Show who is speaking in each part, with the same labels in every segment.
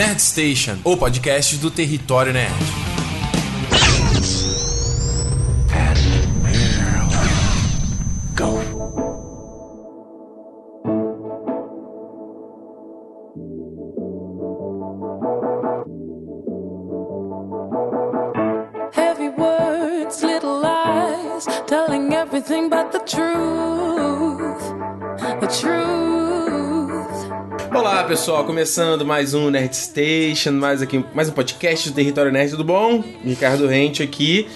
Speaker 1: Nerd Station, o podcast do Território Nerd. Pessoal, começando mais um Nerd Station, mais aqui, mais um podcast do Território Nerd, tudo bom? Ricardo Rente aqui.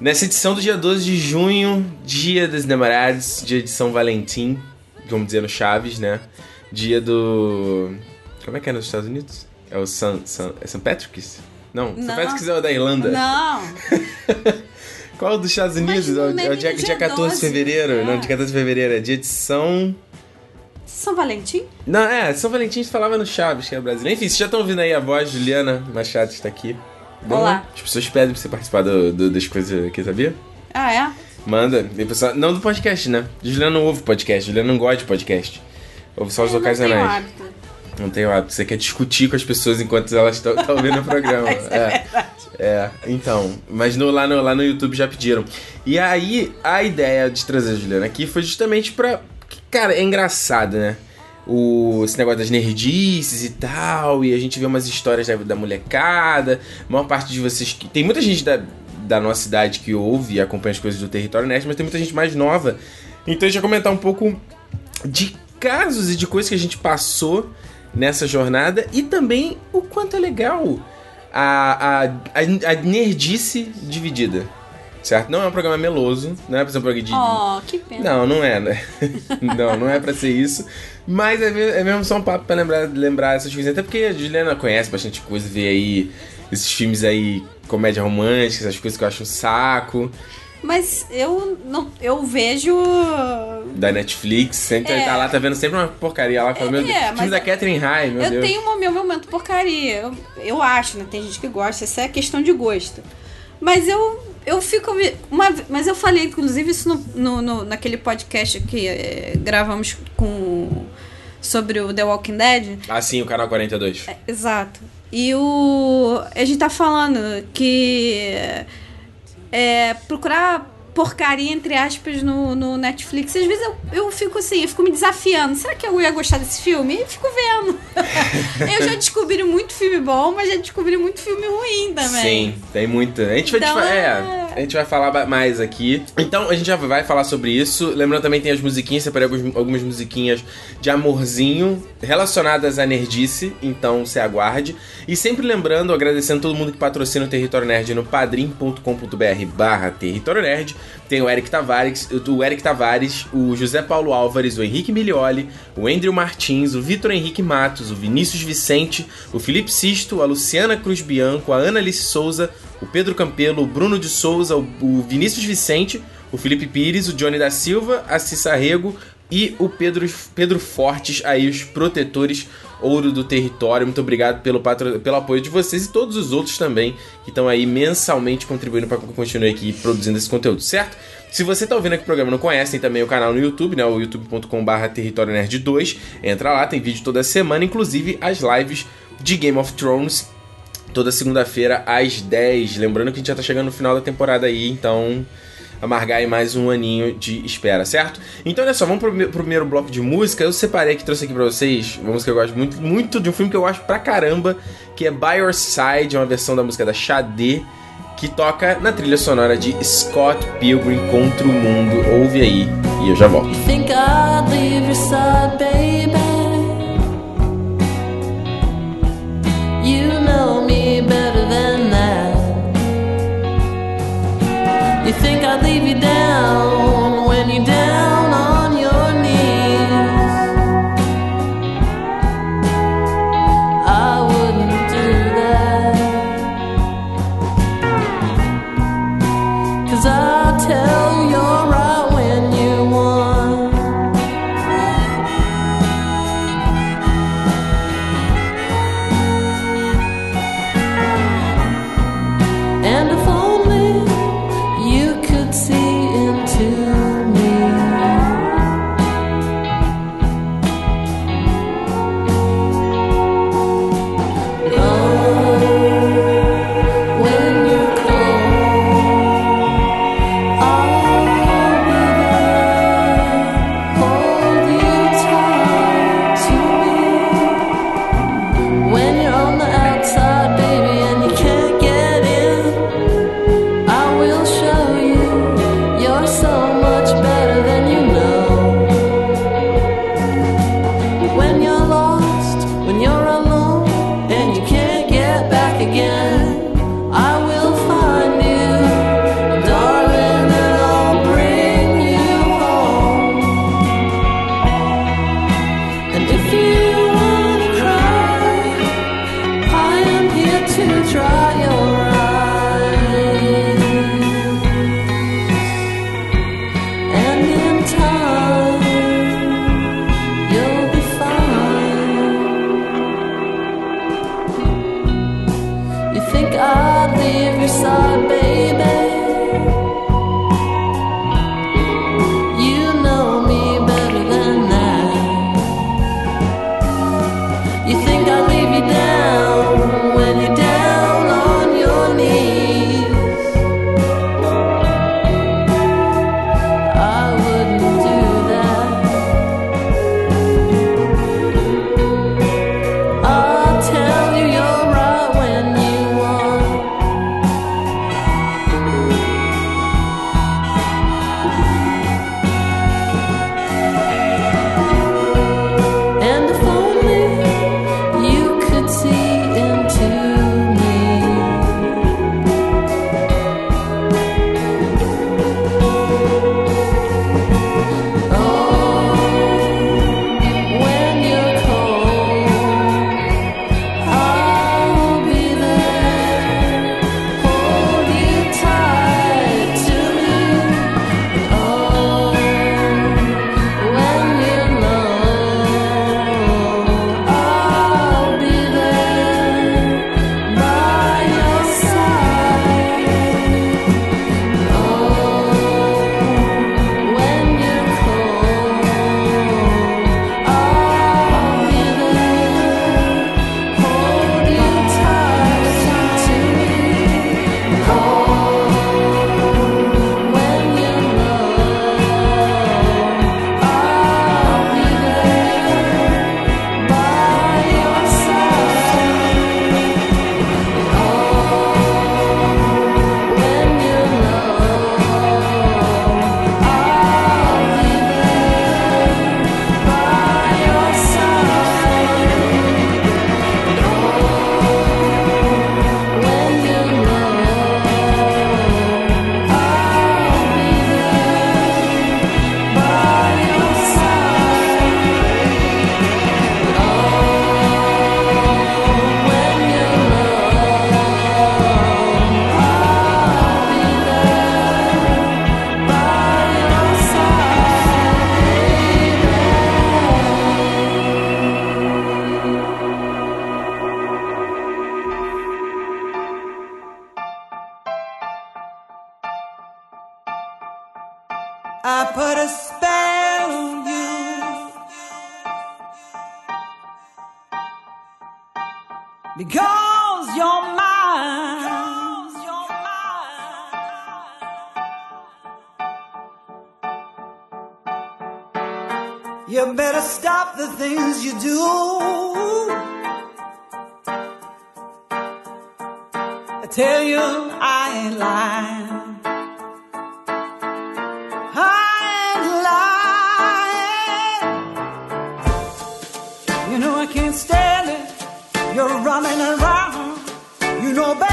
Speaker 1: Nessa edição do dia 12 de junho, dia dos namorados, dia de São Valentim, vamos dizer no Chaves, né? Dia do. Como é que é nos Estados Unidos? É o San, San, é St. Patrick's? Não, St. Patrick's é o da Irlanda.
Speaker 2: Não,
Speaker 1: Qual dos Estados Unidos?
Speaker 2: Mas
Speaker 1: É o, é dia, dia
Speaker 2: dia
Speaker 1: 14 de
Speaker 2: 12,
Speaker 1: fevereiro?
Speaker 2: é.
Speaker 1: Não, dia 14 de fevereiro. É dia de São.
Speaker 2: São Valentim?
Speaker 1: Não, é, São Valentim falava no Chaves, que é brasileiro. Enfim, vocês já estão ouvindo aí a voz, Juliana Machado está aqui. Bom,
Speaker 2: Olá.
Speaker 1: As pessoas pedem pra você participar do, do- das coisas aqui, sabia?
Speaker 2: Ah, é?
Speaker 1: Manda. Vem pessoal. Não do podcast, né? Juliana não ouve podcast, Juliana não gosta de podcast. Ouve só os
Speaker 2: Eu não tenho hábito.
Speaker 1: Não tem hábito. Você quer discutir com as pessoas enquanto elas estão ouvindo o programa.
Speaker 2: Isso é verdade.
Speaker 1: É, então. Mas no, lá, no, lá no YouTube já pediram. E aí, a ideia de trazer a Juliana aqui foi justamente pra. Cara, é engraçado, né? O, esse negócio das nerdices e tal. E a gente vê umas histórias da, da molecada. A maior parte de vocês. que Tem muita gente da, da nossa idade que ouve e acompanha as coisas do território nerd, mas tem muita gente mais nova. Então a gente vai comentar um pouco de casos e de coisas que a gente passou nessa jornada e também o quanto é legal a, a, a, a nerdice dividida. Certo? Não é um programa meloso, não é pra ser um programa de.
Speaker 2: Oh, que pena.
Speaker 1: Não, não é, né? não, não é pra ser isso. Mas é é mesmo só um papo pra lembrar, lembrar essas coisas. Até porque a Juliana conhece bastante coisa, vê aí esses filmes aí, comédia romântica, essas coisas que eu acho um saco.
Speaker 2: Mas eu não, eu vejo.
Speaker 1: Da Netflix, sempre
Speaker 2: É.
Speaker 1: tá lá, tá vendo sempre uma porcaria lá. Fala, meu Deus,
Speaker 2: É,
Speaker 1: filme da
Speaker 2: eu-
Speaker 1: Catherine High, meu
Speaker 2: eu
Speaker 1: Deus.
Speaker 2: tenho o meu momento porcaria. Eu, eu acho, né? Tem gente que gosta, isso é questão de gosto. Mas eu, eu fico. Uma, mas eu falei, inclusive, isso no, no- no- naquele podcast que eh, gravamos com. Sobre o The Walking Dead.
Speaker 1: Ah, sim, o canal 42.
Speaker 2: Exato. E o. A gente tá falando que. É, procurar porcaria, entre aspas, no, no Netflix. Às vezes eu, eu fico assim, eu fico me desafiando. Será que eu ia gostar desse filme? E fico vendo. eu já descobri muito filme bom, mas já descobri muito filme ruim também.
Speaker 1: Sim, tem muito. A gente, vai,
Speaker 2: Então,
Speaker 1: fa- é,
Speaker 2: é.
Speaker 1: a gente vai falar mais aqui. Então, a gente já vai falar sobre isso. Lembrando também tem as musiquinhas, separei alguns- algumas musiquinhas de amorzinho relacionadas à nerdice, então se aguarde. E sempre lembrando, agradecendo todo mundo que patrocina o Território Nerd no padrim.com.br barra Território Nerd. Tem o Eric Tavares, o Eric Tavares, o José Paulo Álvares, o Henrique Milioli, o Andrew Martins, o Vitor Henrique Matos, o Vinícius Vicente, o Felipe Sisto, a Luciana Cruz Bianco, a Ana Alice Souza, o Pedro Campelo, o Bruno de Souza, o, Vinícius Vicente, o Felipe Pires, o Johnny da Silva, a Cissa Rego e o Pedro, Pedro Fortes, aí os protetores ouro do território. Muito obrigado pelo, patro, pelo apoio de vocês e todos os outros também que estão aí mensalmente contribuindo para que eu continue aqui produzindo esse conteúdo, certo? Se você tá ouvindo aqui o programa e não conhece, tem também o canal no YouTube, né? O youtube.com.br Território Nerd 2. Entra lá, tem vídeo toda semana, inclusive as lives de Game of Thrones toda segunda-feira às 10. Lembrando que a gente já tá chegando no final da temporada aí, então amargar aí mais um aninho de espera, certo? Então olha só, vamos pro, pro primeiro bloco de música. Eu separei que trouxe aqui pra vocês uma música que eu gosto muito, muito de um filme que eu gosto pra caramba, que é By Your Side, é uma versão da música da Xadê, que toca na trilha sonora de Scott Pilgrim contra o Mundo. Ouve aí e eu já volto.
Speaker 3: Think I'd leave your side, baby. I
Speaker 4: put a spell on you because you're mine. You better stop the things you do. I tell you, I ain't lying. You're running around. You know better,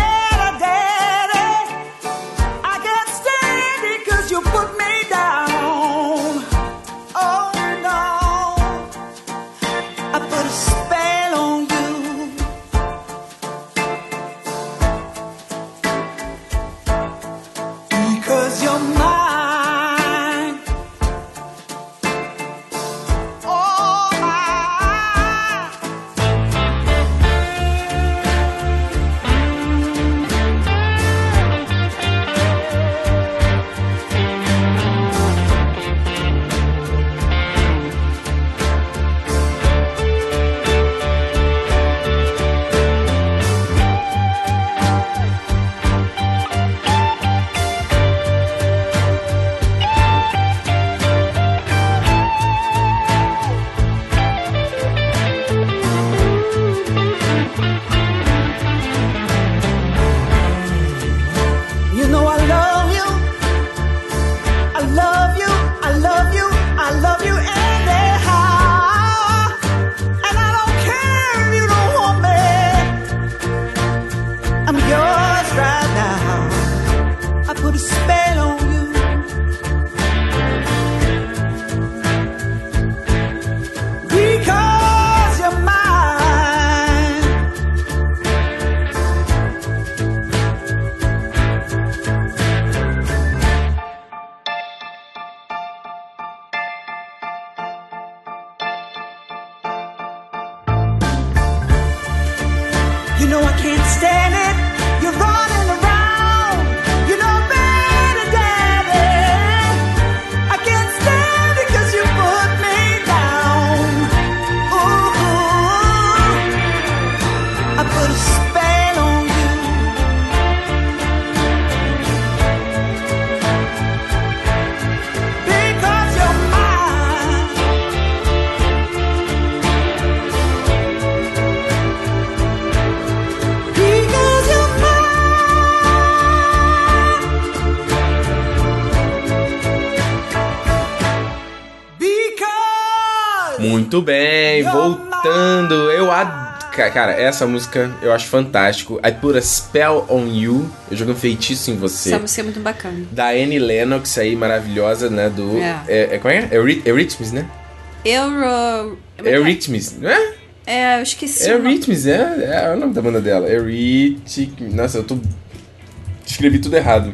Speaker 1: Muito bem, voltando. Eu ad... Ca- Cara, essa música eu acho fantástico. I Put a Spell on You. Eu joguei um feitiço em você.
Speaker 2: Essa música é muito bacana.
Speaker 1: Da Annie Lennox aí, maravilhosa, né? Do.
Speaker 2: É.
Speaker 1: É, é, qual é? Eury- Eurythmics, né?
Speaker 2: Euro.
Speaker 1: Eurythmics, não é?
Speaker 2: É, eu esqueci.
Speaker 1: Eurythmics, é, é o nome da banda dela. Eurythmics. Nossa, eu tô. Escrevi tudo errado.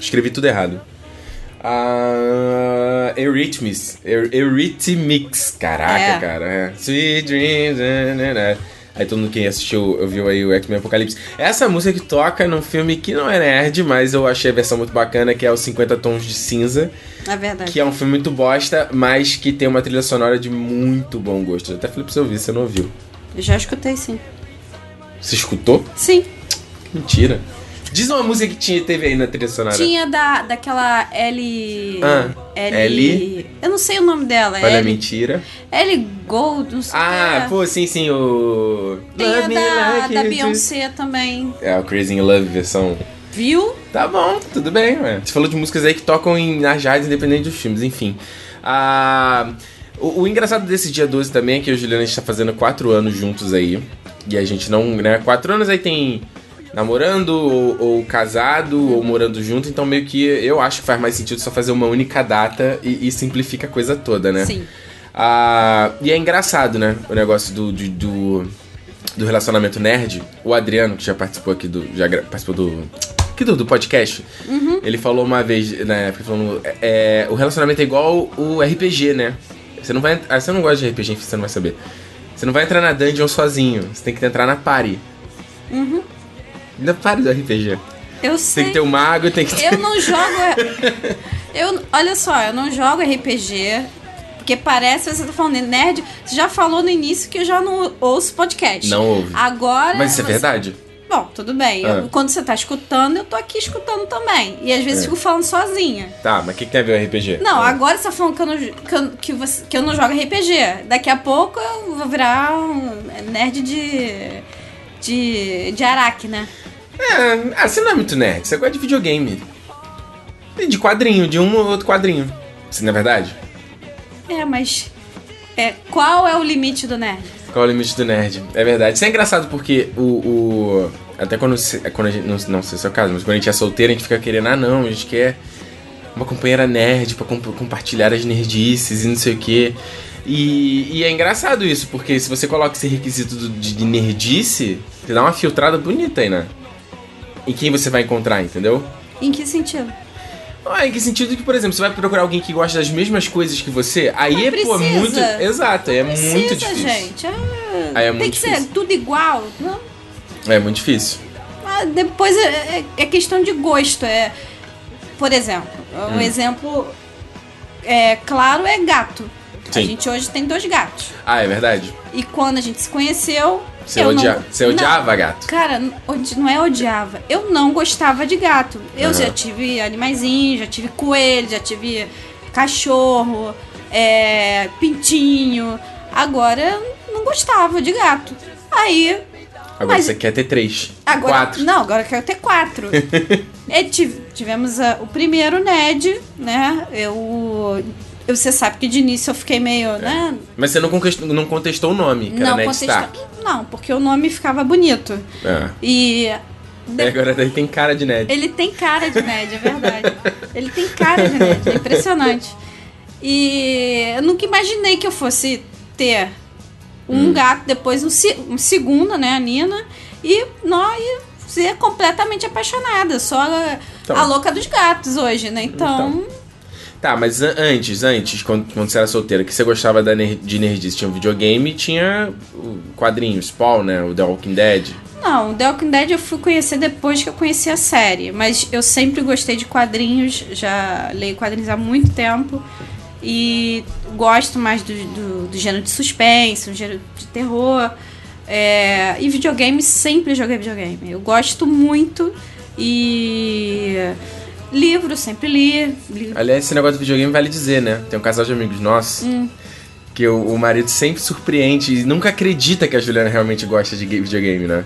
Speaker 1: Escrevi tudo errado. Ah, Eurythmics. Eu- Eurythmics. Caraca,
Speaker 2: É.
Speaker 1: cara. é. Sweet Dreams. né, né, né. Aí todo mundo quem assistiu, viu aí o X-Men Apocalipse. Essa música que toca num filme que não é nerd, mas eu achei a versão muito bacana, que é os 50 Tons de Cinza.
Speaker 2: É verdade.
Speaker 1: Que é um filme muito bosta, mas que tem uma trilha sonora de muito bom gosto. Eu até falei pra você ouvir, você não ouviu.
Speaker 2: Eu já escutei, sim.
Speaker 1: Você escutou?
Speaker 2: Sim.
Speaker 1: Mentira. Diz uma música que tinha, teve aí na trilha sonora.
Speaker 2: Tinha da, daquela L.
Speaker 1: Ah,
Speaker 2: L. Eu não sei o nome dela.
Speaker 1: Olha,
Speaker 2: L,
Speaker 1: mentira.
Speaker 2: L Gold, não sei
Speaker 1: Ah, pô, sim, sim, o.
Speaker 2: Tem a
Speaker 1: Love me
Speaker 2: da,
Speaker 1: like
Speaker 2: da
Speaker 1: do.
Speaker 2: Beyoncé também.
Speaker 1: É, o Crazy in Love versão.
Speaker 2: Viu?
Speaker 1: Tá bom, tudo bem, ué. Você falou de músicas aí que tocam em, nas rádios independente dos filmes, enfim. Ah, o, o engraçado desse dia 12 também é que eu e o Juliano a gente tá fazendo quatro anos juntos aí. E a gente não, né? Quatro anos aí tem namorando, ou, ou casado, ou morando junto, então meio que eu acho que faz mais sentido só fazer uma única data e, e simplifica a coisa toda, né?
Speaker 2: Sim.
Speaker 1: Ah, e é engraçado, né? O negócio do, do, do, do relacionamento nerd. O Adriano, que já participou aqui do. Já participou do. Aqui do, do podcast. Ele falou uma vez, na época, falando. É, o relacionamento é igual o RPG, né? Você não vai. Ah, você não gosta de RPG, enfim, você não vai saber. Você não vai entrar na dungeon sozinho. Você tem que entrar na party. Na party do RPG.
Speaker 2: Eu
Speaker 1: Tem
Speaker 2: sei.
Speaker 1: que ter um mago e tem que ter.
Speaker 2: Eu não jogo. Eu, olha só, eu não jogo RPG. Porque parece que você tá falando nerd. Você já falou no início que eu já não ouço podcast.
Speaker 1: Não ouve.
Speaker 2: Agora.
Speaker 1: Mas isso é
Speaker 2: você-
Speaker 1: verdade?
Speaker 2: Bom, tudo bem. Eu-
Speaker 1: Ah.
Speaker 2: quando você tá escutando, eu tô aqui escutando também. E às vezes
Speaker 1: É.
Speaker 2: fico falando sozinha.
Speaker 1: Tá, mas o que, que tem a ver o RPG?
Speaker 2: Não, agora você tá falando que eu não, que eu, que você- que eu não jogo RPG. Daqui a pouco eu vou virar um nerd de. de. de Araque, né?
Speaker 1: É, ah, você não é muito nerd, você gosta de videogame. De quadrinho, de um ou outro quadrinho. Isso não é verdade?
Speaker 2: É, mas. É, qual é o limite do nerd?
Speaker 1: Qual é o limite do nerd? É verdade. Isso é engraçado porque o. o- até quando, se- quando a gente. Não, não sei se é o caso, mas quando a gente é solteiro, a gente fica querendo, ah não, a gente quer uma companheira nerd pra comp- compartilhar as nerdices e não sei o quê. E, e é engraçado isso, porque se você coloca esse requisito de, de nerdice, você dá uma filtrada bonita aí, né? Em quem você vai encontrar, entendeu?
Speaker 2: Em que sentido?
Speaker 1: Ah, em que sentido que, por exemplo, você vai procurar alguém que gosta das mesmas coisas que você, aí
Speaker 2: Mas
Speaker 1: é, pô,
Speaker 2: precisa.
Speaker 1: muito. Exato, aí é
Speaker 2: Precisa,
Speaker 1: muito difícil.
Speaker 2: gente. Ah,
Speaker 1: Aí é
Speaker 2: tem
Speaker 1: muito
Speaker 2: que ser tudo igual. Não,
Speaker 1: É muito difícil.
Speaker 2: Ah, depois é, é- é questão de gosto. É, por exemplo, um
Speaker 1: Hum.
Speaker 2: exemplo é, claro é gato. A
Speaker 1: Sim.
Speaker 2: gente hoje tem dois gatos.
Speaker 1: Ah, é verdade?
Speaker 2: E quando a gente se conheceu.
Speaker 1: Você,
Speaker 2: eu
Speaker 1: odia...
Speaker 2: não,
Speaker 1: você odiava gato?
Speaker 2: Cara, não é odiava. Eu não gostava de gato. Eu
Speaker 1: Aham.
Speaker 2: já tive animaizinhos, já tive coelho, já tive cachorro, é, pintinho. Agora eu não gostava de gato. Aí.
Speaker 1: Agora
Speaker 2: mas-
Speaker 1: você quer ter três.
Speaker 2: Agora,
Speaker 1: Quatro.
Speaker 2: Não, agora eu quero ter quatro. Tive- tivemos ah, o primeiro Ned, né? Eu. Você sabe que de início eu fiquei meio, né?
Speaker 1: Mas você não contestou, não contestou o nome, que
Speaker 2: Não,
Speaker 1: era Ned Stark.
Speaker 2: Não, porque o nome ficava bonito.
Speaker 1: É.
Speaker 2: E. de-
Speaker 1: agora daí tem cara de Ned.
Speaker 2: Ele tem cara de Ned, é verdade. Ele tem cara de Ned, é impressionante. E eu nunca imaginei que eu fosse ter um
Speaker 1: Hum.
Speaker 2: gato, depois um, um segundo, né, a Nina, e nós ser completamente apaixonada. A,
Speaker 1: Então.
Speaker 2: a louca dos gatos hoje, né? Então,
Speaker 1: Tá, mas an- antes, antes, quando, quando você era solteira, que você gostava da ner de nerdice, tinha um videogame e tinha o quadrinho, Spawn, né? O The Walking Dead.
Speaker 2: não, The Walking Dead eu fui conhecer depois que eu conheci a série. Mas eu sempre gostei de quadrinhos, já leio quadrinhos há muito tempo. E gosto mais do, do, do gênero de suspense, do gênero de terror. É, e videogame, sempre joguei videogame. Eu gosto muito e. Livro, sempre li. li
Speaker 1: Aliás, esse negócio do videogame vale dizer, né? Tem um casal de amigos nossos
Speaker 2: Hum.
Speaker 1: que o, o marido sempre surpreende e nunca acredita que a Juliana realmente gosta de ga- videogame, né?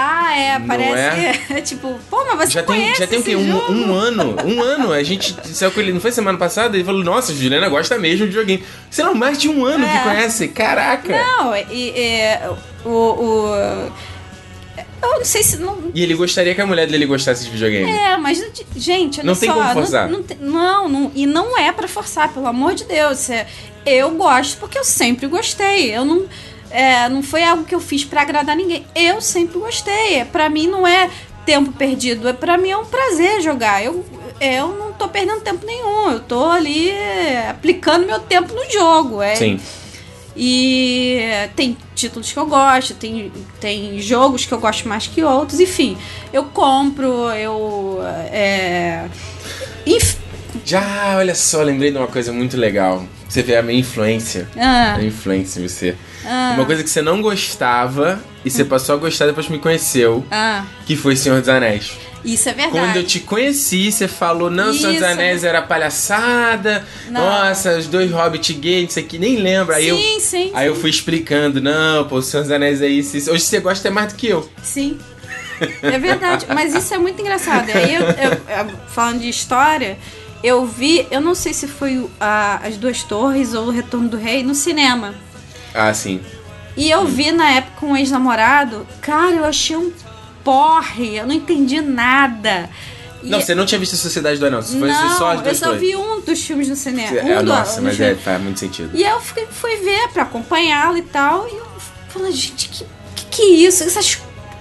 Speaker 2: Ah, é, parece. É? tipo, pô, mas você
Speaker 1: Já tem, já tem o quê? Um, um ano. Um ano. A gente saiu com ele, não foi semana passada? Ele falou, nossa, a Juliana gosta mesmo de videogame. Você não, mais de um ano
Speaker 2: É.
Speaker 1: que conhece? Caraca!
Speaker 2: Não, e, e, o, o. Eu não sei se. Não,
Speaker 1: E ele gostaria que a mulher dele gostasse de videogame.
Speaker 2: é, mas, gente, olha
Speaker 1: Não
Speaker 2: só.
Speaker 1: tem como forçar.
Speaker 2: Não, não, tem- não, não- e não é pra forçar, pelo amor de Deus. É, eu gosto porque eu sempre gostei. Eu não. É, não foi algo que eu fiz pra agradar ninguém. Eu sempre gostei. Pra mim não é tempo perdido. É, pra mim é um prazer jogar. Eu, eu não tô perdendo tempo nenhum. Eu tô ali é, aplicando meu tempo no jogo. É,
Speaker 1: Sim.
Speaker 2: E tem títulos que eu gosto, tem, tem jogos que eu gosto mais que outros, enfim. Eu compro, eu. É, enf-
Speaker 1: Já, olha só, lembrei de uma coisa muito legal. Você vê a minha influência.
Speaker 2: ah,
Speaker 1: A influência em você.
Speaker 2: ah,
Speaker 1: Uma coisa que você não gostava e você passou a gostar depois que me conheceu,
Speaker 2: ah,
Speaker 1: que foi Senhor dos Anéis.
Speaker 2: Isso é verdade.
Speaker 1: Quando eu te conheci, você falou, não, Senhor dos. Anéis era palhaçada,
Speaker 2: Não.
Speaker 1: nossa, os dois hobbits gays, isso aqui, nem lembro. Aí eu,
Speaker 2: sim, sim,
Speaker 1: aí eu fui explicando, não, pô, o Senhor dos Anéis é isso, isso. Hoje você gosta mais do que eu.
Speaker 2: sim. É verdade, mas isso é muito engraçado. Aí eu, eu- falando de história, eu vi, eu não sei se foi a- as duas torres ou o Retorno do Rei no cinema.
Speaker 1: Ah, sim.
Speaker 2: E eu vi na época um ex-namorado, cara, eu achei um porre, eu não entendi nada. E-
Speaker 1: Não, você não tinha visto a Sociedade do Anel, você foi
Speaker 2: não,
Speaker 1: só as
Speaker 2: eu
Speaker 1: duas
Speaker 2: só
Speaker 1: torres.
Speaker 2: vi um dos filmes no cinema.
Speaker 1: É,
Speaker 2: um
Speaker 1: nossa, mas é, faz muito sentido.
Speaker 2: E eu fiquei, fui ver pra acompanhá-lo e tal. E eu falei, gente, que, que que é isso? Essas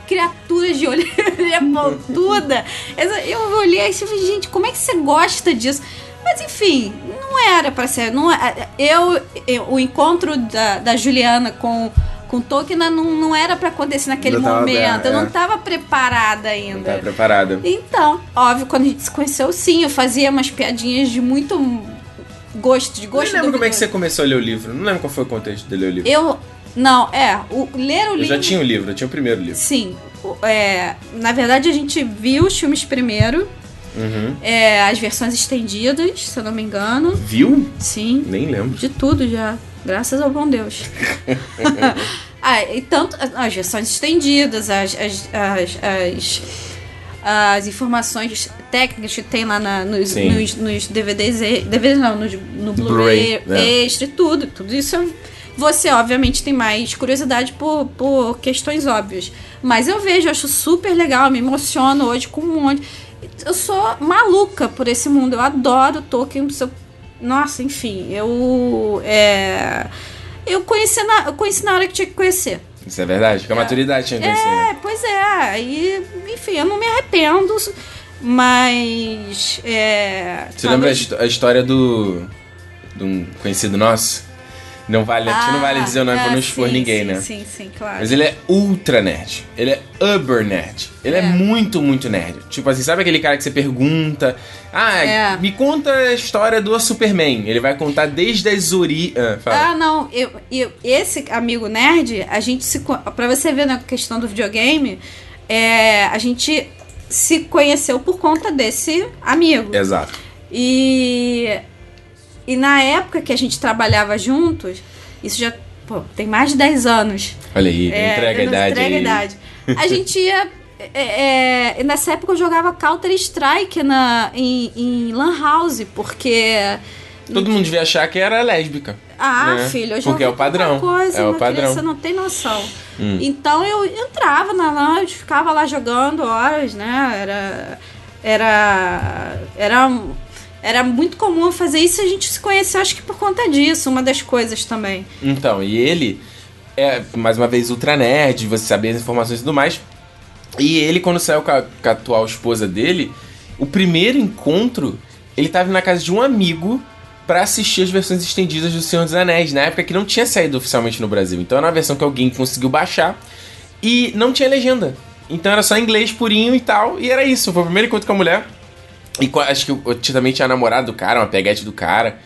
Speaker 2: criaturas de olho pontuda. Essa- Eu olhei e falei, gente, como é que você gosta disso? Mas enfim, não era pra ser. Não, é- eu, eu- o encontro da, da Juliana com com Tolkien não, não era pra acontecer naquele
Speaker 1: Não tava
Speaker 2: momento.
Speaker 1: aberto,
Speaker 2: eu não
Speaker 1: é.
Speaker 2: tava preparada
Speaker 1: Não
Speaker 2: ainda.
Speaker 1: tá preparada.
Speaker 2: Então, óbvio, quando a gente se conheceu, sim, eu fazia umas piadinhas de muito gosto, de
Speaker 1: Eu
Speaker 2: gosto
Speaker 1: não lembro como é que você começou a ler o livro. Não lembro qual foi o contexto de ler o livro.
Speaker 2: Eu. Não, é. O, ler o
Speaker 1: Eu
Speaker 2: livro.
Speaker 1: já tinha o livro, eu tinha o primeiro livro.
Speaker 2: Sim. é, na verdade, a gente viu os filmes primeiro,
Speaker 1: Uhum.
Speaker 2: é, as versões estendidas, se eu não me engano.
Speaker 1: Viu?
Speaker 2: Sim.
Speaker 1: Nem lembro.
Speaker 2: De tudo já. Graças ao bom Deus. ah, e tanto as versões estendidas, as, as, as, as, as informações técnicas que tem lá na- nos, nos, nos DVDs, DVDs não, nos- no Blu-ray
Speaker 1: Blu-ray, né?
Speaker 2: extra tudo. Tudo isso é- você, obviamente, tem mais curiosidade por, por questões óbvias. Mas eu vejo, eu acho super legal, me emociono hoje com um monte. Eu sou maluca por esse mundo, eu adoro Tolkien. sou- Nossa, enfim, eu. É, eu, conheci na, eu conheci na hora que tinha que conhecer.
Speaker 1: Isso é verdade? Com a maturidade tinha que conhecer. né?
Speaker 2: É, pois é. Aí, enfim, eu não me arrependo, mas. É,
Speaker 1: Você lembra a, a história do. de um conhecido nosso? Não vale, que não vale dizer o nome pra não
Speaker 2: ah,
Speaker 1: expor
Speaker 2: sim,
Speaker 1: ninguém,
Speaker 2: sim,
Speaker 1: né?
Speaker 2: Sim, sim, claro.
Speaker 1: Mas ele é ultra nerd. Ele é uber nerd. Ele é.
Speaker 2: É.
Speaker 1: muito, muito nerd. Tipo assim, sabe aquele cara que você pergunta? Ah,
Speaker 2: É.
Speaker 1: me conta a história do Superman. Ele vai contar desde as ori... Ah.
Speaker 2: Ah, não. Eu, eu- esse amigo nerd, a gente se. Pra você ver na questão do videogame, é, a gente se conheceu por conta desse amigo.
Speaker 1: Exato.
Speaker 2: E, e na época que a gente trabalhava juntos, isso já pô, tem mais de 10 anos.
Speaker 1: Olha aí,
Speaker 2: É,
Speaker 1: entrega a idade
Speaker 2: entrega a idade. A gente ia. é, é, nessa época eu jogava Counter Strike na, em, em Lan House, porque.
Speaker 1: Todo mundo devia achar que era lésbica.
Speaker 2: Ah,
Speaker 1: né?
Speaker 2: filho, eu já
Speaker 1: Porque é o padrão.
Speaker 2: Coisa,
Speaker 1: é o padrão.
Speaker 2: criança não tem noção.
Speaker 1: Hum.
Speaker 2: Então eu entrava na lounge, ficava lá jogando horas, né? Era. Era. Era. Era muito comum fazer isso e a gente se conheceu, acho que por conta disso, uma das coisas também.
Speaker 1: Então, e ele é, mais uma vez, ultra nerd, você saber as informações e tudo mais. E ele, quando saiu com a, com a atual esposa dele, o primeiro encontro, ele tava na casa de um amigo pra assistir as versões estendidas do Senhor dos Anéis, na época que não tinha saído oficialmente no Brasil. Então era uma versão que alguém conseguiu baixar e não tinha legenda. Então era só inglês purinho e tal, e era isso. Foi o primeiro encontro com a mulher. E acho que eu, também tinha namorado do cara, uma peguete do cara.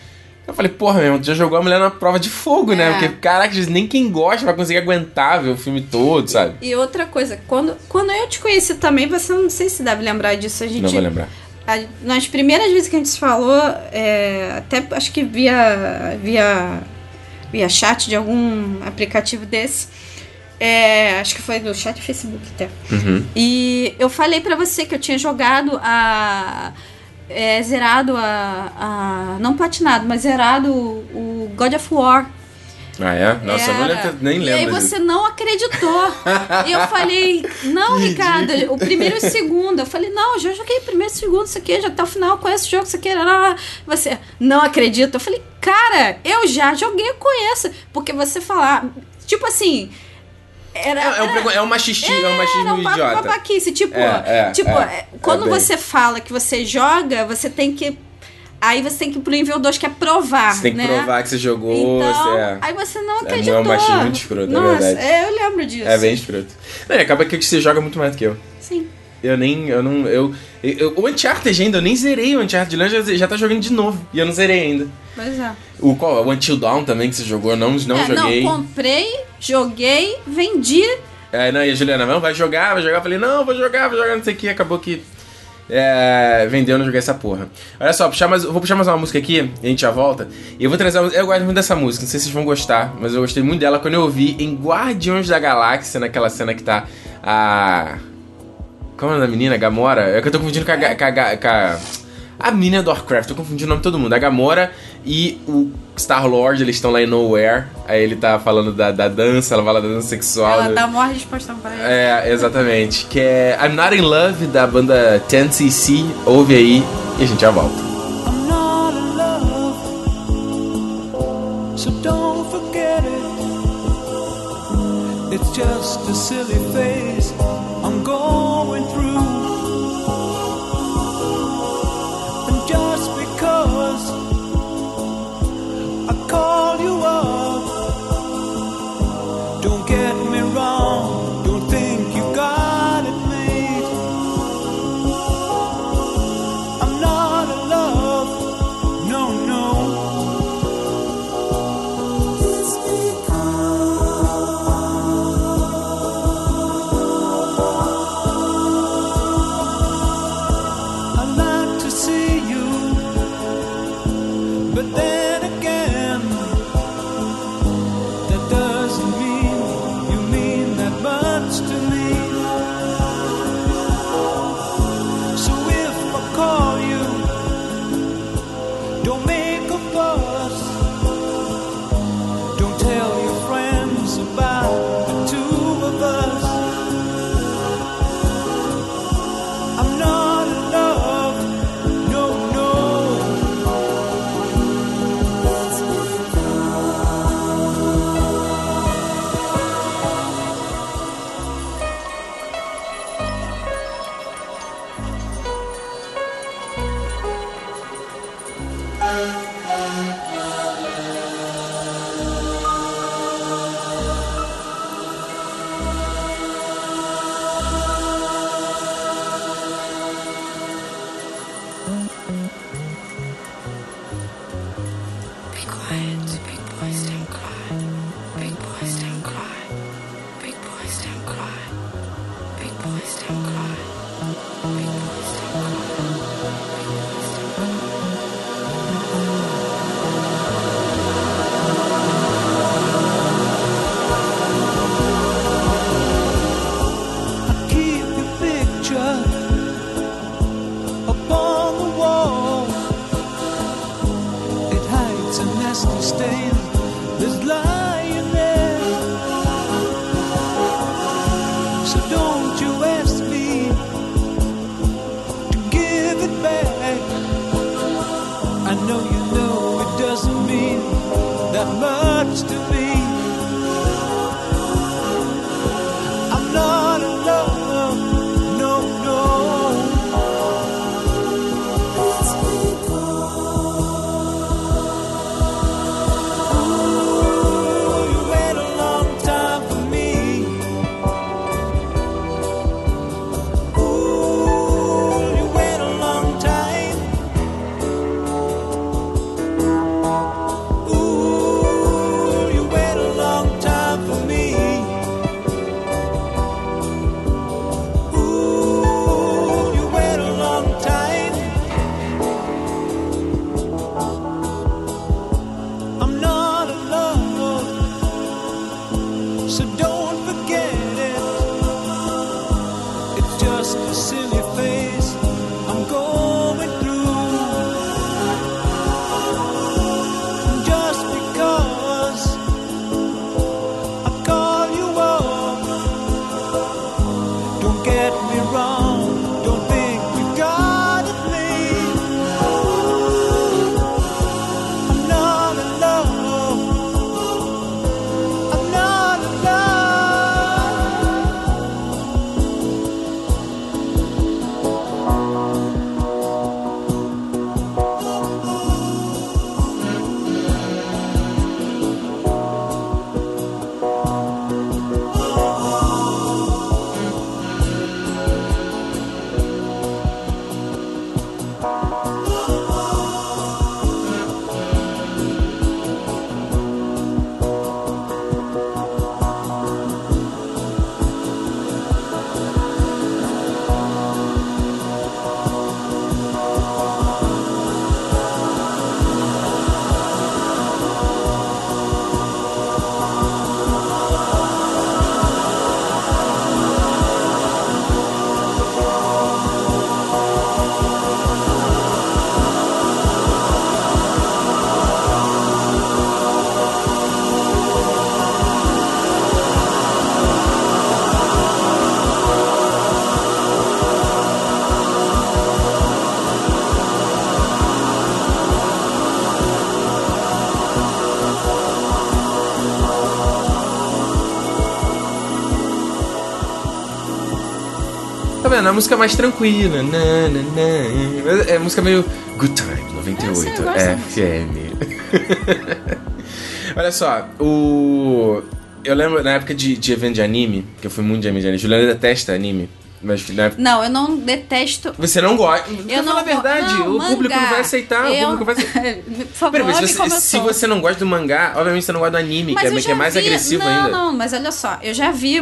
Speaker 1: Eu falei, porra, meu irmão, já jogou a mulher na prova de fogo, né?
Speaker 2: É.
Speaker 1: Porque, caraca, nem quem gosta vai conseguir aguentar ver o filme todo, sabe?
Speaker 2: E outra coisa, quando, quando eu te conheci também, você não sei se deve lembrar disso, a gente.
Speaker 1: Não vou lembrar.
Speaker 2: a- nas primeiras vezes que a gente se falou, é, até acho que via, via, via chat de algum aplicativo desse, é, acho que foi do chat do Facebook até.
Speaker 1: Uhum.
Speaker 2: E eu falei pra você que eu tinha jogado a. é, zerado a, a. Não platinado, mas zerado o God of War.
Speaker 1: Ah, é? Nossa, eu não
Speaker 2: Era.
Speaker 1: lembro, nem
Speaker 2: E aí você
Speaker 1: disso.
Speaker 2: não acreditou. e eu falei, não, Ricardo, o primeiro e o segundo. Eu falei, não, já joguei o primeiro e o segundo, isso aqui, já até o final, conheço o jogo, isso aqui. lá. Você, não acredita. Eu falei, cara, eu já joguei, conheço. Porque você falar, tipo assim. Era,
Speaker 1: É, é, um, é um machismo, é um machismo
Speaker 2: era um papo
Speaker 1: idiota.
Speaker 2: babaquice. Tipo,
Speaker 1: É, é,
Speaker 2: tipo
Speaker 1: é,
Speaker 2: é, quando
Speaker 1: é bem.
Speaker 2: você fala que você joga, você tem que. Aí você tem que ir pro nível 2, que é provar.
Speaker 1: Você tem que
Speaker 2: né?
Speaker 1: provar que você jogou,
Speaker 2: Então,
Speaker 1: você é...
Speaker 2: aí você não
Speaker 1: É,
Speaker 2: acreditou.
Speaker 1: é um machismo muito escroto, é
Speaker 2: Nossa,
Speaker 1: verdade.
Speaker 2: é, eu lembro disso.
Speaker 1: É bem escroto. Não, acaba que você joga muito mais do que eu.
Speaker 2: Sim.
Speaker 1: Eu nem. Eu não. Eu, eu- o Uncharted ainda, eu nem zerei o Uncharted Land, já, já tá jogando de novo. E eu não zerei ainda.
Speaker 2: Pois é.
Speaker 1: O qual? O Until Dawn também que você jogou, eu não, não
Speaker 2: é,
Speaker 1: joguei.
Speaker 2: Não, comprei, joguei, vendi.
Speaker 1: É, não, e a Juliana, não, vai jogar, vai jogar. Eu falei, não, vou jogar, vou jogar, não sei o que. Acabou que. É, vendeu, eu não joguei essa porra. Olha só, puxar mais, vou puxar mais uma música aqui, e a gente já volta. E eu vou trazer. uma- Eu gosto muito dessa música, não sei se vocês vão gostar, mas eu gostei muito dela quando eu ouvi em Guardiões da Galáxia, naquela cena que tá a. Como é o nome da menina? Gamora? É que eu tô confundindo com a. Com a, com a, a menina do Warcraft, tô confundindo o nome de todo mundo. A Gamora e o Star-Lord, eles estão lá em Nowhere. Aí ele tá falando da, da dança, ela fala da dança sexual.
Speaker 2: Ela
Speaker 1: do-
Speaker 2: dá maior resposta pra ele.
Speaker 1: é, exatamente. Que é I'm Not in Love, da banda 10cc. Ouve aí e a gente já volta.
Speaker 5: I'm not in love, so don't forget it. It's just a silly phase
Speaker 1: vendo? A música mais tranquila. Na, na, na. É música meio Good Time, 98.
Speaker 2: Eu sei, eu gosto
Speaker 1: FM. Olha só, o. Eu lembro na época de, de evento de anime, que eu fui muito de evento de anime. Juliana detesta anime. Mas época.
Speaker 2: Não, eu não detesto.
Speaker 1: Você não gosta.
Speaker 2: Eu não
Speaker 1: falo a verdade.
Speaker 2: não,
Speaker 1: o público não
Speaker 2: mangá.
Speaker 1: vai aceitar.
Speaker 2: Eu-
Speaker 1: O público vai aceitar.
Speaker 2: Por favor,
Speaker 1: Peraí, mas você- se você não gosta do mangá, obviamente você não gosta do anime, que, é, que é mais
Speaker 2: vi-
Speaker 1: agressivo
Speaker 2: não,
Speaker 1: ainda.
Speaker 2: Não, mas olha só, eu já vi.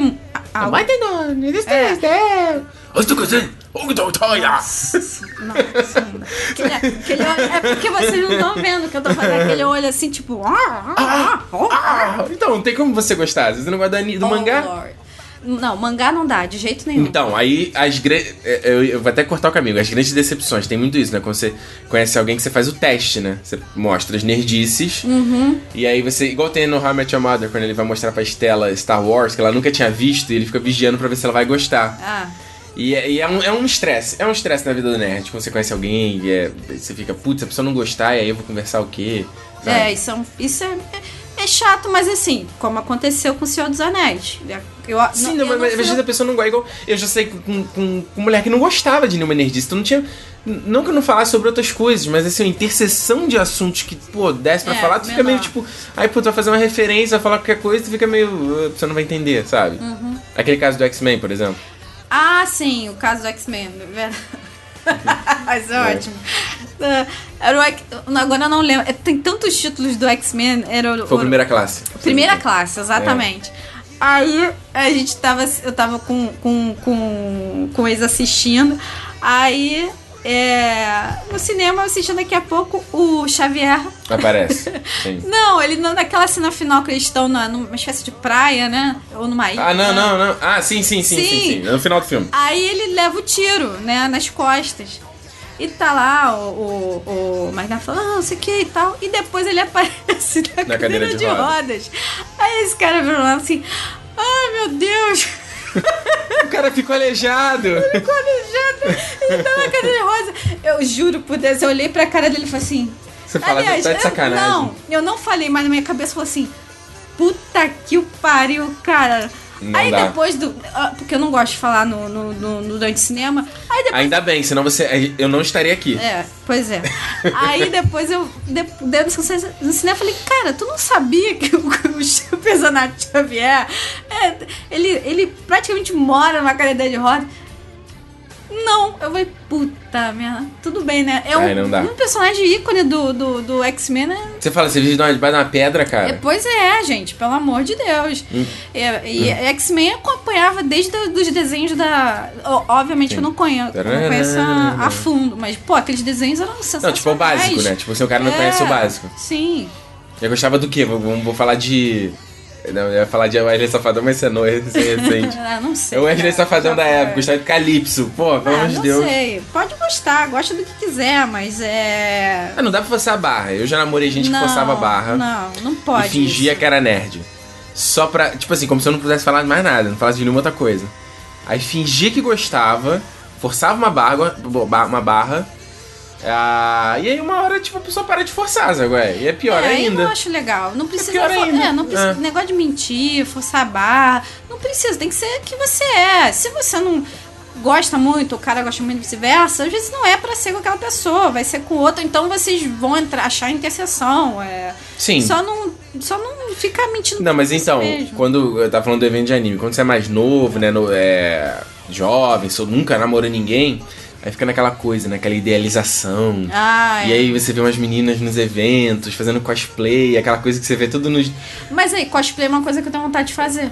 Speaker 2: A- a-
Speaker 1: não,
Speaker 2: É. Não, assim, aquele, aquele olho, é porque vocês não estão vendo que eu tô fazendo aquele olho assim, tipo. Ah, ah, ah,
Speaker 1: Ah, então, não tem como você gostar. Você não gosta do,
Speaker 2: oh,
Speaker 1: mangá.
Speaker 2: Lord. Não, mangá não dá, de jeito nenhum.
Speaker 1: Então, aí as grandes. Eu, eu vou até cortar o caminho. As grandes decepções, tem muito isso, né? Quando você conhece alguém que você faz o teste, né? Você mostra as nerdices.
Speaker 2: Uhum.
Speaker 1: E aí você. Igual tem no How I Met Your Mother, quando ele vai mostrar pra Estela Star Wars, que ela nunca tinha visto, e ele fica vigiando pra ver se ela vai gostar.
Speaker 2: Ah,
Speaker 1: E é, e é um é um estresse. É um estresse na vida do nerd. Quando você conhece alguém e é, você fica, putz, a pessoa não gostar, e aí eu vou conversar o quê? Sabe?
Speaker 2: é, isso, é, um- isso é, é, é chato, mas assim, como aconteceu com o Senhor dos Anéis. Eu,
Speaker 1: Sim,
Speaker 2: eu
Speaker 1: não, mas, mas às vezes a pessoa não gosta. Igual eu já sei com, com, com mulher que não gostava de nenhuma nerdice. Então não tinha. Não que eu não falasse sobre outras coisas, mas assim, uma interseção de assuntos que, pô, desce pra
Speaker 2: É,
Speaker 1: falar, tu fica meio
Speaker 2: menor.
Speaker 1: tipo. Aí, pô, tu vai fazer uma referência, vai falar qualquer coisa, tu fica meio. "Ah, Você não vai entender, sabe?
Speaker 2: Uhum.
Speaker 1: Aquele caso do X-Men, por exemplo.
Speaker 2: Ah, sim, o caso do X-Men. é verdade. Mas é ótimo. Ah, Era o X- Agora eu não lembro. é, Tem tantos títulos do X-Men. Era o,
Speaker 1: Foi
Speaker 2: o-
Speaker 1: primeira classe.
Speaker 2: Primeira classe, exatamente. Aí a gente tava. Eu tava com, com, com, com eles assistindo. Aí. É, no cinema assistindo daqui a pouco o Xavier.
Speaker 1: Aparece. Sim.
Speaker 2: Não, ele não naquela cena final que eles estão na- numa espécie de praia, né? Ou numa ilha.
Speaker 1: Ah, não, não, não. Ah, sim, sim, sim, sim,
Speaker 2: Sim.
Speaker 1: sim. É no final do filme.
Speaker 2: Aí ele leva o tiro, né, nas costas. E tá lá o, o, o Magnar falando, ah, não sei o que e tal. E depois ele aparece na,
Speaker 1: Na cadeira de rodas.
Speaker 2: rodas. Aí esse cara virou lá assim, ai meu Deus,
Speaker 1: O cara ficou aleijado.
Speaker 2: ficou aleijado. Ele tá na cadeira de rosa. Eu juro por Deus, eu olhei pra cara dele e falei assim.
Speaker 1: Você fala, tá de
Speaker 2: eu-
Speaker 1: sacanagem.
Speaker 2: não, eu não falei, mas na minha cabeça falou assim, puta que o pariu, cara.
Speaker 1: Não
Speaker 2: aí
Speaker 1: dá.
Speaker 2: depois do. ah, Porque eu não gosto de falar no, no, no, no durante cinema. Aí depois
Speaker 1: Ainda bem, senão você. Eu não estaria aqui.
Speaker 2: É, pois é. Aí depois eu, de, cinema, no cinema, eu falei, cara, tu não sabia que o, o personagem Xavier, é, ele, ele praticamente mora numa cadeira de roda? Não, eu falei, puta merda, tudo bem, né? É
Speaker 1: Ai,
Speaker 2: um,
Speaker 1: não dá.
Speaker 2: um personagem ícone do, do, do X-Men, né?
Speaker 1: Você fala, você vive debaixo de uma pedra,
Speaker 2: É,
Speaker 1: cara.
Speaker 2: pois é, gente, pelo amor de Deus.
Speaker 1: Hum.
Speaker 2: É, e X-Men acompanhava desde os desenhos da. Obviamente que eu não conheço, eu não conheço a, a fundo, mas, pô, aqueles desenhos eram sensacionais.
Speaker 1: Não, tipo, é o básico, né? Tipo, se o cara não
Speaker 2: É,
Speaker 1: conhece o básico.
Speaker 2: Sim.
Speaker 1: Eu gostava do quê? Vou, vou falar de. Não, eu ia falar de Wesley Safadão, mas isso é é recente.
Speaker 2: Ah, não sei.
Speaker 1: É o Wesley Safadão da época, gostava de Calypso. Pô, pelo
Speaker 2: Ah,
Speaker 1: amor de
Speaker 2: não
Speaker 1: Deus.
Speaker 2: sei. Pode gostar, gosta do que quiser, mas é.
Speaker 1: Ah, não dá pra forçar a barra. Eu já namorei gente
Speaker 2: não,
Speaker 1: que forçava a barra
Speaker 2: Não, não pode.
Speaker 1: e fingia
Speaker 2: isso.
Speaker 1: que era nerd. Só pra. Tipo assim, como se eu não pudesse falar mais nada, não falasse de nenhuma outra coisa. Aí fingia que gostava, forçava uma barra, uma barra. Ah, e aí uma hora, tipo, a pessoa para de forçar, sabe? ué? E é pior
Speaker 2: é, Eu
Speaker 1: ainda.
Speaker 2: não acho legal. Não precisa.
Speaker 1: pior
Speaker 2: for-
Speaker 1: ainda.
Speaker 2: É, não precisa.
Speaker 1: É.
Speaker 2: Negócio de mentir, forçar a barra. Não precisa, tem que ser que você é. Se você não gosta muito, o cara gosta muito vice-versa, às vezes não é pra ser com aquela pessoa, vai ser com outra, então vocês vão entrar, achar interseção. É.
Speaker 1: Sim.
Speaker 2: Só não, só não ficar mentindo
Speaker 1: Não, mas então,
Speaker 2: mesmo.
Speaker 1: quando eu tava falando do evento de anime, quando você é mais novo, né, no, é, jovem, você nunca namorou ninguém, aí fica naquela coisa, né, aquela idealização.
Speaker 2: Ah,
Speaker 1: E
Speaker 2: é.
Speaker 1: aí você vê umas meninas nos eventos, fazendo cosplay, aquela coisa que você vê tudo nos...
Speaker 2: Mas aí, cosplay é uma coisa que eu tenho vontade de fazer.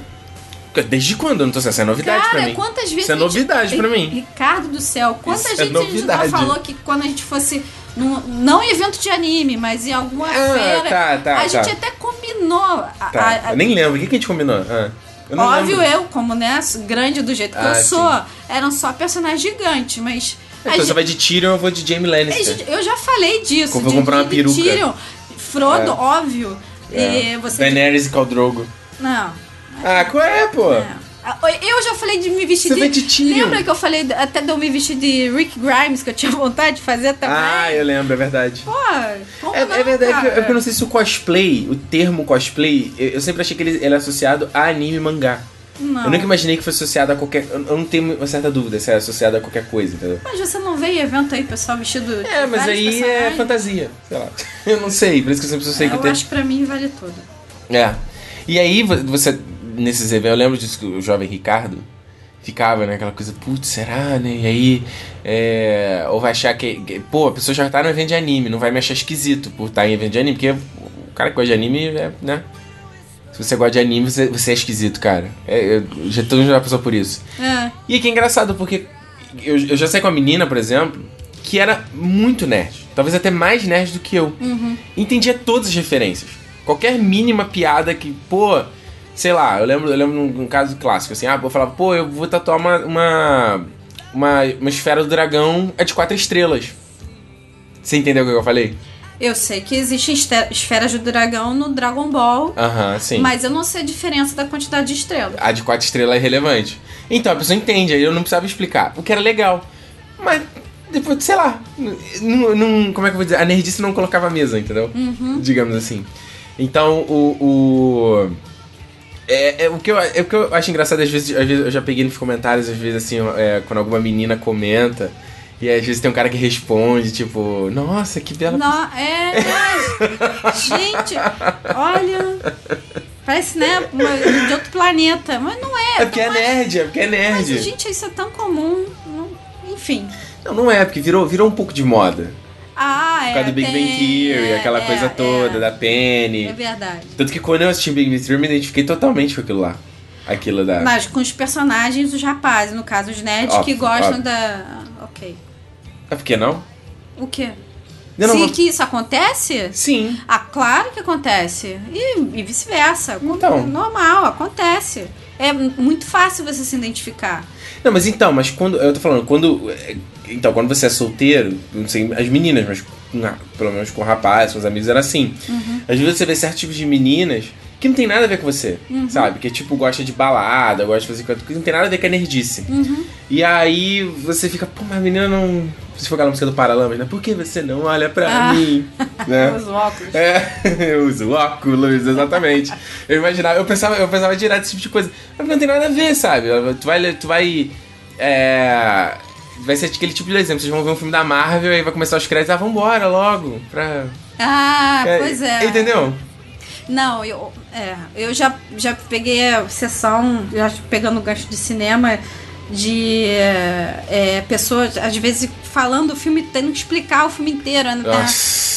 Speaker 1: Desde quando? Eu não tô sabendo, isso é novidade
Speaker 2: Cara,
Speaker 1: pra mim.
Speaker 2: quantas vezes.
Speaker 1: Isso é
Speaker 2: a gente-
Speaker 1: novidade pra mim.
Speaker 2: Ricardo do céu, quantas
Speaker 1: Isso é
Speaker 2: vezes a gente já
Speaker 1: novidade.
Speaker 2: falou que quando a gente fosse. Num, não em evento de anime, mas em alguma
Speaker 1: Ah,
Speaker 2: feira.
Speaker 1: tá, tá,
Speaker 2: a
Speaker 1: tá.
Speaker 2: gente até combinou.
Speaker 1: Tá,
Speaker 2: a- a-
Speaker 1: eu nem lembro, o que, que a gente combinou? Ah, eu não
Speaker 2: óbvio,
Speaker 1: lembro.
Speaker 2: eu, como né, grande do jeito que
Speaker 1: Ah,
Speaker 2: eu
Speaker 1: sim.
Speaker 2: sou, eram só personagens gigantes, mas.
Speaker 1: Então você vai de Tyrion, eu vou de Jamie Lannister.
Speaker 2: eu já falei disso.
Speaker 1: Como vou comprar uma
Speaker 2: de
Speaker 1: peruca.
Speaker 2: Tyrion, Frodo,
Speaker 1: É.
Speaker 2: óbvio.
Speaker 1: É.
Speaker 2: E você.
Speaker 1: Daenerys e Khal Drogo.
Speaker 2: Não.
Speaker 1: Ah, qual é, pô?
Speaker 2: É. Ah, Eu já falei de me vestir
Speaker 1: Você
Speaker 2: de.
Speaker 1: Tyrion.
Speaker 2: Lembra que eu falei até de eu me vestir de Rick Grimes, que eu tinha vontade de fazer também?
Speaker 1: Ah, eu lembro, é verdade.
Speaker 2: Pô, como
Speaker 1: É,
Speaker 2: não,
Speaker 1: é verdade,
Speaker 2: cara?
Speaker 1: que eu, é que eu não sei se o cosplay, o termo cosplay, eu, eu sempre achei que ele, ele é associado a anime e mangá.
Speaker 2: Não.
Speaker 1: Eu nunca imaginei que fosse associado a qualquer. Eu, eu não tenho uma certa dúvida se é associado a qualquer coisa, entendeu?
Speaker 2: Mas você não vê evento aí, pessoal vestido
Speaker 1: É, mas aí é fantasia, sei lá. Eu não sei, por isso que eu sempre sei que o
Speaker 2: Eu
Speaker 1: termo.
Speaker 2: acho que pra mim vale tudo.
Speaker 1: É. E aí vo- você nesses eventos, eu lembro disso que o jovem Ricardo ficava, né? Aquela coisa, putz, será, né? E aí, é, ou vai achar que, que- pô, a pessoa já tá no evento de anime, não vai me achar esquisito por estar em evento de anime, porque o cara que gosta de anime, é, né? Se você gosta de anime, você, você é esquisito, cara. É, eu, já, todo mundo já passou por isso.
Speaker 2: É.
Speaker 1: E aqui é engraçado, porque eu, eu já saí com uma menina, por exemplo, que era muito nerd. Talvez até mais nerd do que eu. Entendia todas as referências. Qualquer mínima piada que, pô, sei lá, eu lembro, eu lembro num, num caso clássico, assim, ah, eu falava, pô, eu vou tatuar uma, uma, uma, uma esfera do dragão é de quatro estrelas. Você entendeu o que eu falei?
Speaker 2: Eu sei que existem esferas do dragão no Dragon Ball,
Speaker 1: Aham, sim.
Speaker 2: mas eu não sei a diferença da quantidade de estrelas.
Speaker 1: A de quatro estrelas é relevante. Então a pessoa entende, aí eu não precisava explicar, o que era legal. Mas depois, sei lá, não, não- como é que eu vou dizer? A nerdice não colocava a mesa, entendeu? Digamos assim. Então o. o é, é o, que eu, é o que eu acho engraçado, às vezes, às vezes eu já peguei nos comentários, às vezes assim, é, quando alguma menina comenta, e às vezes tem um cara que responde, tipo, nossa, que bela.
Speaker 2: Não, é. Gente, olha. Parece, né, de outro planeta. Mas não é.
Speaker 1: É porque é
Speaker 2: não
Speaker 1: nerd, é porque é
Speaker 2: Mas,
Speaker 1: nerd.
Speaker 2: gente, isso é tão comum. não- Enfim.
Speaker 1: Não, não é, porque virou, virou um pouco de moda.
Speaker 2: Ah, é.
Speaker 1: Por causa do Big
Speaker 2: tem-
Speaker 1: Bang Theory,
Speaker 2: é,
Speaker 1: aquela
Speaker 2: é,
Speaker 1: coisa toda,
Speaker 2: é.
Speaker 1: da Penny.
Speaker 2: É verdade.
Speaker 1: Tanto que quando eu assisti Big Bang Theory, eu me identifiquei totalmente com aquilo lá. Aquilo da.
Speaker 2: Mas com os personagens, os rapazes, no caso, os nerds
Speaker 1: Óbvio,
Speaker 2: que gostam
Speaker 1: óbvio.
Speaker 2: da. Ok.
Speaker 1: É por que não?
Speaker 2: O quê?
Speaker 1: Não
Speaker 2: Se
Speaker 1: vou-
Speaker 2: que isso acontece?
Speaker 1: Sim.
Speaker 2: Ah, claro que acontece. E, e vice-versa.
Speaker 1: Então.
Speaker 2: Normal, acontece. É muito fácil você se identificar.
Speaker 1: Não, mas então, mas quando. Eu tô falando, quando. é, Então, quando você é solteiro, não sei as meninas, mas pelo menos com rapazes, com os amigos, era assim.
Speaker 2: Uhum.
Speaker 1: Às vezes você vê certos tipos de meninas que não tem nada a ver com você,
Speaker 2: Uhum.
Speaker 1: sabe? Que tipo, gosta de balada, gosta de fazer coisa que não tem nada a ver com a nerdice.
Speaker 2: Uhum.
Speaker 1: E aí você fica, pô, mas a menina não. Se for aquela música do Paralamas, né? Por que você não olha pra
Speaker 2: Ah.
Speaker 1: mim? né?
Speaker 2: Os óculos.
Speaker 1: É, eu uso óculos, exatamente. Eu imaginava, eu pensava, eu pensava direto esse tipo de coisa. Mas não tem nada a ver, sabe? Tu vai. Tu vai. É. Vai ser aquele tipo de exemplo. Vocês vão ver um filme da Marvel e vai começar os créditos. Ah, vambora logo. Pra.
Speaker 2: Ah, pois é.
Speaker 1: Entendeu?
Speaker 2: Não, eu, é, eu já, já peguei a sessão, já pegando o gancho de cinema, de é, é, pessoas, às vezes, falando o filme, tendo que explicar o filme inteiro né,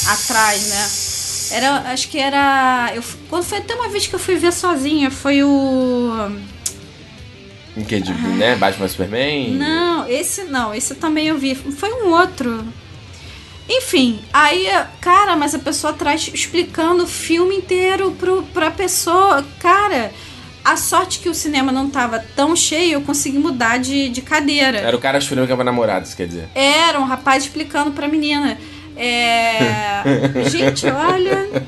Speaker 2: atrás, né? Era, acho que era. Eu, quando foi até uma vez que eu fui ver sozinha, foi o.
Speaker 1: Em que de, né? Batman Superman?
Speaker 2: Não, esse não, esse também eu vi. Foi um outro. Enfim, aí, cara, mas a pessoa traz explicando o filme inteiro pro, pra pessoa. Cara, a sorte que o cinema não tava tão cheio, eu consegui mudar de, de cadeira.
Speaker 1: Era o cara chorando que era namorado, isso quer dizer.
Speaker 2: Era um rapaz explicando pra menina. É. Gente, olha.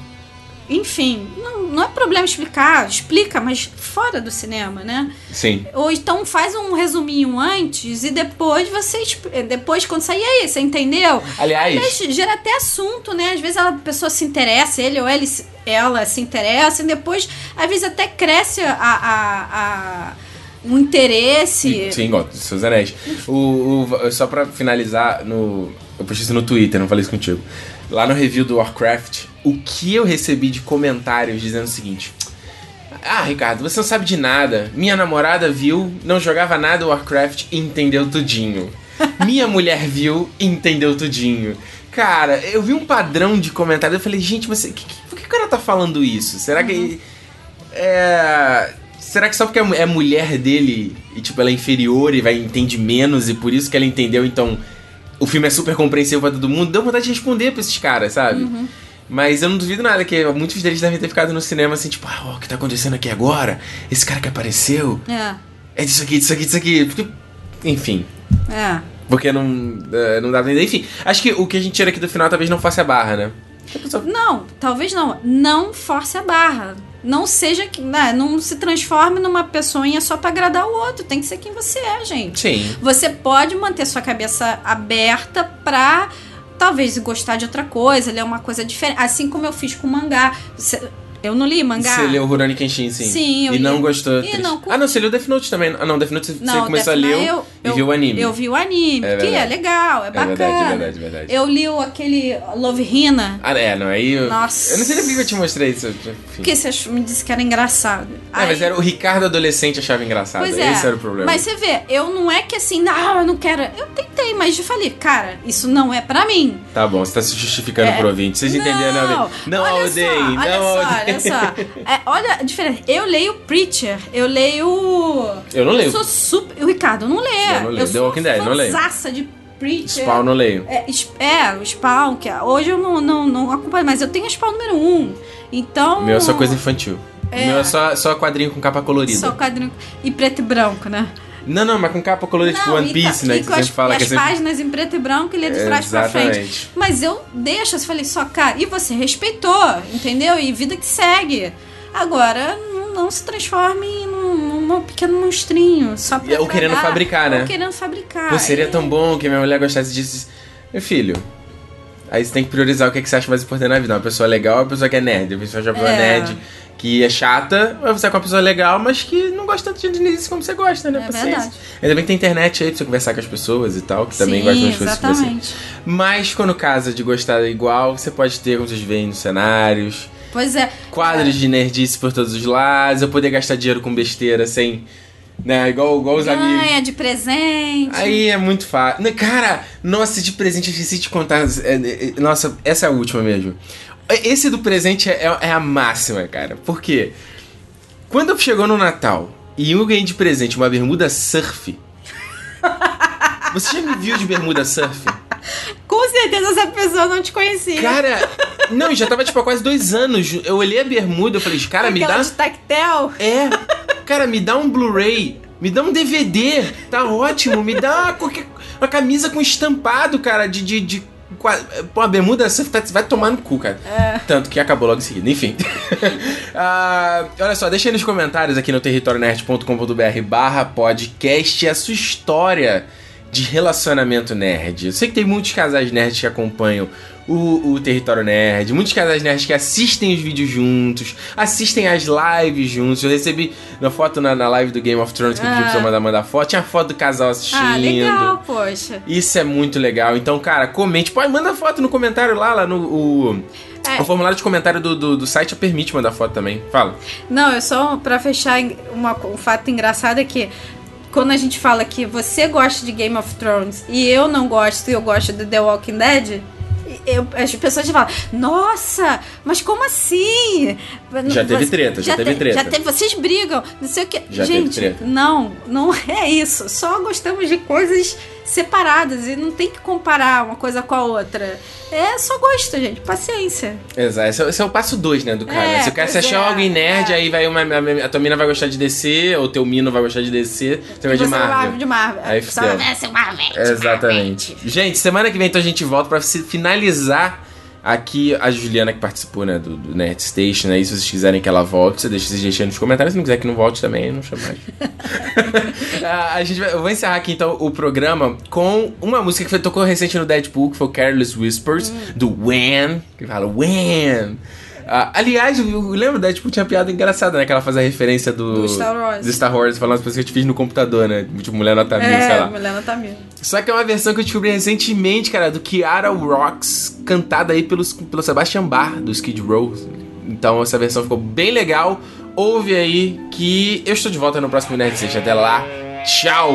Speaker 2: Enfim, não, é problema explicar, explica, mas fora do cinema, né?
Speaker 1: Sim.
Speaker 2: Ou então faz um resuminho antes e depois você. exp- Depois, quando sair aí, você entendeu?
Speaker 1: Aliás.
Speaker 2: Gera até assunto, né? Às vezes a pessoa se interessa, ele ou ele, ela se interessa, e depois, às vezes, até cresce a, a, a- um interesse.
Speaker 1: Sim, igual dos seus anéis. O, o- só pra finalizar, no, eu postei isso no Twitter, não falei isso contigo. Lá no review do Warcraft, o que eu recebi de comentários dizendo o seguinte: Ah, Ricardo, você não sabe de nada. Minha namorada viu, não jogava nada Warcraft e entendeu tudinho. Minha mulher viu entendeu tudinho. Cara, eu vi um padrão de comentário. Eu falei, gente, mas que, que- por que o cara tá falando isso? Será que. É. Será que só porque é mulher dele e, tipo, ela é inferior e vai entende menos e por isso que ela entendeu, então o filme é super compreensível pra todo mundo? Deu vontade de responder pra esses caras, sabe? Mas eu não duvido nada que muitos deles devem ter ficado no cinema assim, tipo, ah, o que tá acontecendo aqui agora? Esse cara que apareceu
Speaker 2: É,
Speaker 1: é disso aqui, disso aqui, disso aqui. Porque, enfim.
Speaker 2: é.
Speaker 1: Porque não, é, não dá pra entender. Enfim, acho que o que a gente tira aqui do final talvez não fosse a barra, né?
Speaker 2: Não, talvez não. Não force a barra. Não seja que. né, não se transforme numa pessoinha só pra agradar o outro. Tem que ser quem você é, gente.
Speaker 1: Sim.
Speaker 2: Você pode manter sua cabeça aberta pra talvez gostar de outra coisa, ler uma coisa diferente. Assim como eu fiz com o mangá. Você- Eu não li mangá.
Speaker 1: Você leu Rurouni Kenshin, sim.
Speaker 2: Sim, eu
Speaker 1: E não
Speaker 2: li.
Speaker 1: gostou.
Speaker 2: E
Speaker 1: triste.
Speaker 2: não curti.
Speaker 1: ah, não, você leu Death Note também. Ah, não, Death Note você
Speaker 2: Não,
Speaker 1: começou a
Speaker 2: Death
Speaker 1: ler
Speaker 2: Note eu-
Speaker 1: e
Speaker 2: eu-
Speaker 1: viu o anime.
Speaker 2: Eu vi o anime,
Speaker 1: É
Speaker 2: que é
Speaker 1: verdade.
Speaker 2: legal, é bacana.
Speaker 1: verdade, é verdade, é verdade.
Speaker 2: Eu li o- aquele Love Hina,
Speaker 1: Ah, é, não, aí... Eu,
Speaker 2: Nossa.
Speaker 1: Eu não sei nem por que eu te mostrei isso. Enfim.
Speaker 2: porque você ach- me disse que era engraçado.
Speaker 1: Ah, mas
Speaker 2: Aí-
Speaker 1: era o Ricardo adolescente achava engraçado.
Speaker 2: Pois é.
Speaker 1: Esse era o problema.
Speaker 2: Mas você vê, eu não é que assim, não, eu não quero. Eu tentei, mas eu falei, cara, isso não é pra mim.
Speaker 1: Tá bom, você tá se justificando
Speaker 2: É.
Speaker 1: pro ouvinte. Vocês entenderam, né?
Speaker 2: Não,
Speaker 1: Não
Speaker 2: olha
Speaker 1: odeiem, não
Speaker 2: só. Olha só. É, olha a diferença. Eu leio Preacher, eu leio.
Speaker 1: Eu não leio.
Speaker 2: Eu sou super. O Ricardo não lê.
Speaker 1: Eu não leio. The
Speaker 2: sou
Speaker 1: Walking Dead, não leio.
Speaker 2: de Preacher.
Speaker 1: Spawn não leio.
Speaker 2: É, é, o Spawn, que é- hoje eu não, não, não acompanho, mas eu tenho Spawn número 1. Um. Então.
Speaker 1: Meu é só coisa infantil.
Speaker 2: É.
Speaker 1: Meu é só, só quadrinho com capa colorida.
Speaker 2: Só quadrinho. E preto e branco, né?
Speaker 1: Não, não, mas com capa colorida, tipo One Piece,
Speaker 2: tá-
Speaker 1: né? Que você
Speaker 2: as,
Speaker 1: sempre fala que é
Speaker 2: as
Speaker 1: sempre...
Speaker 2: páginas em preto e branco, ele é de trás pra frente.
Speaker 1: Exatamente.
Speaker 2: Mas eu deixo, eu falei, só, cara, e você respeitou, entendeu? E vida que segue. Agora, não, não se transforme num, num pequeno monstrinho. Só pra
Speaker 1: Ou querendo fabricar, né?
Speaker 2: Ou querendo fabricar.
Speaker 1: Pô, seria
Speaker 2: E-
Speaker 1: tão bom que minha mulher gostasse disso. Meu filho, aí você tem que priorizar o que, é que você acha mais importante na vida. Uma pessoa legal ou uma pessoa que é nerd? A pessoa já é uma pessoa
Speaker 2: É.
Speaker 1: nerd que é chata, ou você é com uma pessoa legal, mas que não gosta tanto de Disney como você gosta, né?
Speaker 2: É
Speaker 1: Paciência.
Speaker 2: verdade.
Speaker 1: Ainda bem que tem internet aí pra você conversar com as pessoas e tal, que também
Speaker 2: Sim,
Speaker 1: gostam das coisas que você. Mas quando casa de gostar igual, você pode ter, como vocês veem, nos cenários,
Speaker 2: Pois é.
Speaker 1: quadros de nerdice por todos os lados, eu poder gastar dinheiro com besteira sem. Né, igual, igual os amigos.
Speaker 2: Ganha de presente.
Speaker 1: Aí é muito fácil. Né, Cara, nossa, de presente eu esqueci de contar. É, é, é, Nossa, essa é a última mesmo. Esse do presente é, é- é a máxima, cara. Por quê? Quando chegou no Natal e eu ganhei de presente uma bermuda surf. Você já me viu de bermuda surf?
Speaker 2: Com certeza essa pessoa não te conhecia.
Speaker 1: Cara, não, já tava tipo há quase dois anos. Eu olhei a bermuda e falei, cara, me
Speaker 2: Aquela
Speaker 1: dá.
Speaker 2: de tactel.
Speaker 1: É, cara, me dá um Blu-ray, me dá um DVD, tá ótimo, me dá uma, qualquer, uma camisa com estampado, cara, de. de, de Pô, a bermuda você tá- vai tomar no cu, cara. Tanto que acabou logo em seguida. Enfim. Ah, olha só, deixa aí nos comentários aqui no territorionerd.com.br barra podcast a sua história de relacionamento nerd. Eu sei que tem muitos casais nerds que acompanham o, o Território Nerd, muitos casais nerds que assistem os vídeos juntos, assistem as lives juntos. Eu recebi uma foto na, na live do Game of Thrones que eu pedi pra
Speaker 2: Ah.
Speaker 1: mandar, mandar foto, tinha foto do casal assistindo.
Speaker 2: Ah, legal, poxa.
Speaker 1: Isso é muito legal. Então, cara, comente. Pode, manda foto no comentário lá, lá no. O,
Speaker 2: É.
Speaker 1: o formulário de comentário do, do, do site permite mandar foto também. Fala.
Speaker 2: Não, eu só pra fechar uma, um fato engraçado é que quando a gente fala que você gosta de Game of Thrones e eu não gosto e eu gosto de The Walking Dead, eu- as pessoas falam, nossa, mas como assim?
Speaker 1: Já teve treta, já teve
Speaker 2: te-
Speaker 1: treta.
Speaker 2: Já teve, vocês brigam, não sei o que.
Speaker 1: Já teve
Speaker 2: gente,
Speaker 1: treta.
Speaker 2: não, não é isso. Só gostamos de coisas separadas e não tem que comparar uma coisa com a outra. É só gosto, gente, paciência.
Speaker 1: Exato. Esse é, esse é o passo 2, né, do cara.
Speaker 2: É,
Speaker 1: Se o cara se achar
Speaker 2: é,
Speaker 1: alguém nerd,
Speaker 2: é.
Speaker 1: aí vai uma, a, a tua mina vai gostar de DC, ou teu mino vai gostar de DC, você vai de Marvel.
Speaker 2: de Marvel.
Speaker 1: Aí
Speaker 2: Só vai ser Marvel.
Speaker 1: Exatamente. Gente, semana que vem então a gente volta pra se- finalizar aqui a Juliana que participou, né, do, do Nerd Station, aí se vocês quiserem que ela volte, você deixa vocês deixando nos comentários, se não quiser que não volte também, não chama mais. Ah, a gente vai, eu vou encerrar aqui então o programa com uma música que foi, tocou recente no Deadpool, que foi o Careless Whispers, do When, que fala When. Ah, aliás, lembro da Deadpool tinha uma piada engraçada, né? Que ela faz a referência do,
Speaker 2: Do Star Wars.
Speaker 1: do Star Wars, falando as coisas que eu te fiz no computador, né? Tipo, mulher nota mil, sei
Speaker 2: É,
Speaker 1: lá.
Speaker 2: Milena tá mesmo.
Speaker 1: Só que é uma versão que eu descobri recentemente, cara, do Kiara Rocks, cantada aí pelos, pelo Sebastian Bach, do Skid Row. Então essa versão ficou bem legal. Ouve aí que eu estou de volta no próximo Nerd Station. Até lá, tchau!